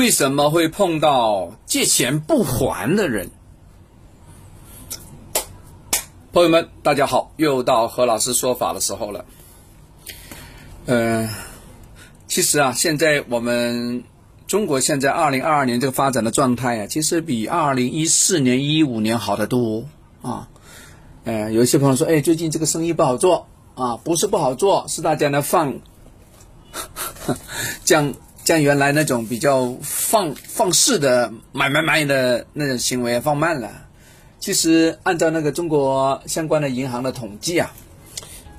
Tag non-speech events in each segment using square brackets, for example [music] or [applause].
为什么会碰到借钱不还的人？朋友们，大家好，又到何老师说法的时候了。嗯，其实啊，现在我们中国现在二零二二年这个发展的状态啊，其实比二零一四年、一五年好得多啊。呃，有一些朋友说，哎，最近这个生意不好做啊，不是不好做，是大家呢放 [laughs] 将将原来那种比较放放肆的买买买的那种行为放慢了。其实，按照那个中国相关的银行的统计啊，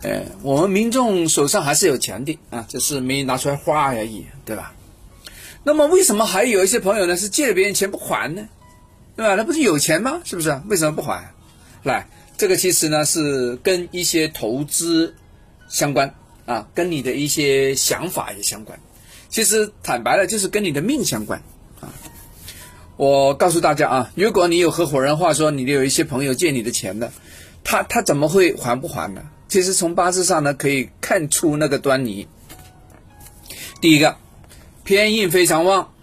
呃，我们民众手上还是有钱的啊，只是没拿出来花而已，对吧？那么，为什么还有一些朋友呢是借了别人钱不还呢？对吧？他不是有钱吗？是不是？为什么不还？来，这个其实呢是跟一些投资相关啊，跟你的一些想法也相关。其实坦白了，就是跟你的命相关啊。我告诉大家啊，如果你有合伙人，话说你有一些朋友借你的钱的，他他怎么会还不还呢？其实从八字上呢可以看出那个端倪。第一个，偏印非常旺，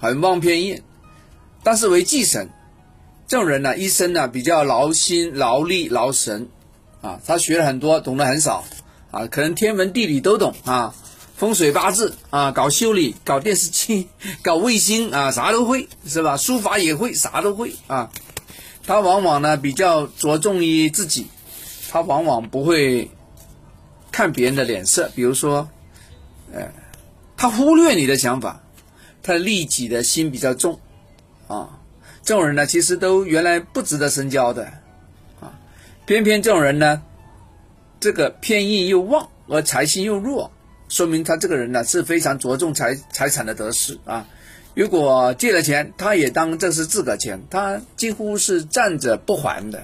很旺偏印，但是为忌神，这种人呢一生呢比较劳心劳力劳神，啊，他学了很多，懂得很少，啊，可能天文地理都懂啊。风水八字啊，搞修理，搞电视机，[laughs] 搞卫星啊，啥都会是吧？书法也会，啥都会啊。他往往呢比较着重于自己，他往往不会看别人的脸色。比如说，呃，他忽略你的想法，他利己的心比较重啊。这种人呢，其实都原来不值得深交的啊。偏偏这种人呢，这个偏印又旺，而财星又弱。说明他这个人呢是非常着重财财产的得失啊。如果借了钱，他也当这是自个钱，他几乎是站着不还的，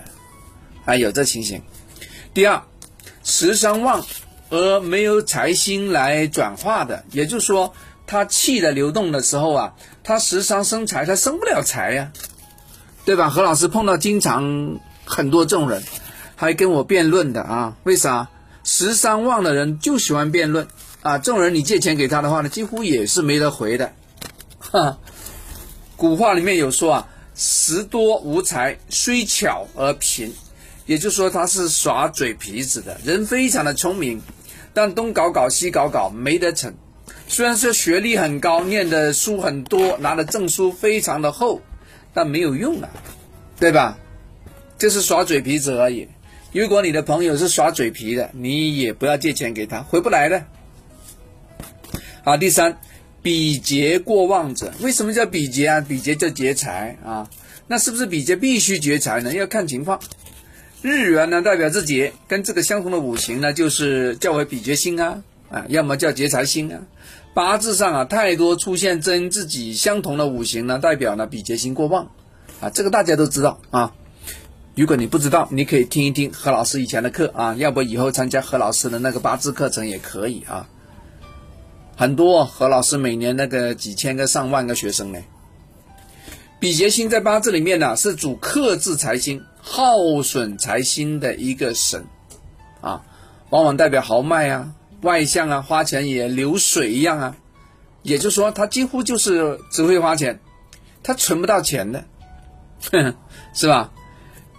啊，有这情形。第二，食伤旺而没有财星来转化的，也就是说，他气的流动的时候啊，他食伤生财，他生不了财呀，对吧？何老师碰到经常很多这种人，还跟我辩论的啊，为啥？食伤旺的人就喜欢辩论。啊，这种人你借钱给他的话呢，几乎也是没得回的。[laughs] 哈，古话里面有说啊，食多无财，虽巧而贫，也就是说他是耍嘴皮子的人，非常的聪明，但东搞搞西搞搞没得成。虽然说学历很高，念的书很多，拿的证书非常的厚，但没有用啊，对吧？就是耍嘴皮子而已。如果你的朋友是耍嘴皮的，你也不要借钱给他，回不来的。好，第三，比劫过旺者，为什么叫比劫啊？比劫叫劫财啊，那是不是比劫必须劫财呢？要看情况。日元呢代表自己，跟这个相同的五行呢，就是叫为比劫星啊，啊，要么叫劫财星啊。八字上啊，太多出现跟自己相同的五行呢，代表呢比劫星过旺啊，这个大家都知道啊。如果你不知道，你可以听一听何老师以前的课啊，要不以后参加何老师的那个八字课程也可以啊。很多何老师每年那个几千个上万个学生呢。比劫星在八字里面呢是主克制财星、耗损财星的一个神，啊，往往代表豪迈啊、外向啊、花钱也流水一样啊。也就是说，他几乎就是只会花钱，他存不到钱的，[laughs] 是吧？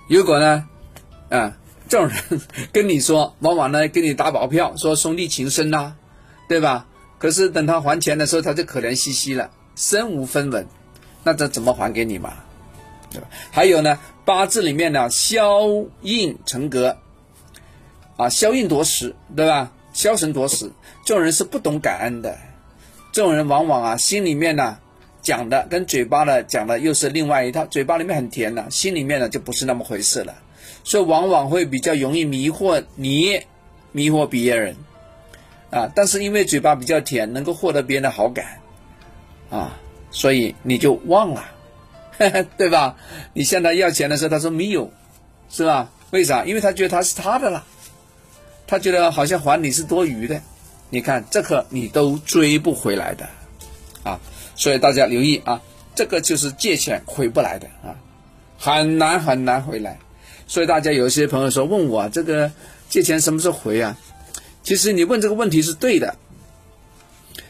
如果呢，啊，这种人跟你说，往往呢跟你打保票，说兄弟情深呐，对吧？可是等他还钱的时候，他就可怜兮兮了，身无分文，那这怎么还给你嘛？对吧？还有呢，八字里面呢，消印成格，啊，消印夺食，对吧？消神夺食，这种人是不懂感恩的，这种人往往啊，心里面呢讲的跟嘴巴的讲的又是另外一套，嘴巴里面很甜的，心里面呢就不是那么回事了，所以往往会比较容易迷惑你，迷惑别人。啊，但是因为嘴巴比较甜，能够获得别人的好感，啊，所以你就忘了，[laughs] 对吧？你向他要钱的时候，他说没有，是吧？为啥？因为他觉得他是他的了，他觉得好像还你是多余的。你看这个你都追不回来的，啊，所以大家留意啊，这个就是借钱回不来的啊，很难很难回来。所以大家有些朋友说问我这个借钱什么时候回啊？其实你问这个问题是对的，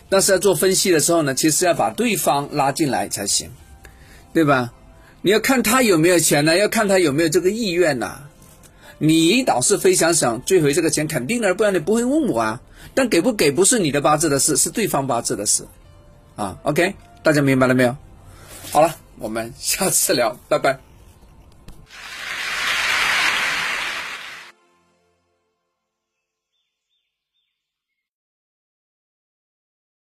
但是要做分析的时候呢，其实要把对方拉进来才行，对吧？你要看他有没有钱呢，要看他有没有这个意愿呐。你倒是非常想追回这个钱，肯定的，不然你不会问我啊。但给不给不是你的八字的事，是对方八字的事，啊，OK，大家明白了没有？好了，我们下次聊，拜拜。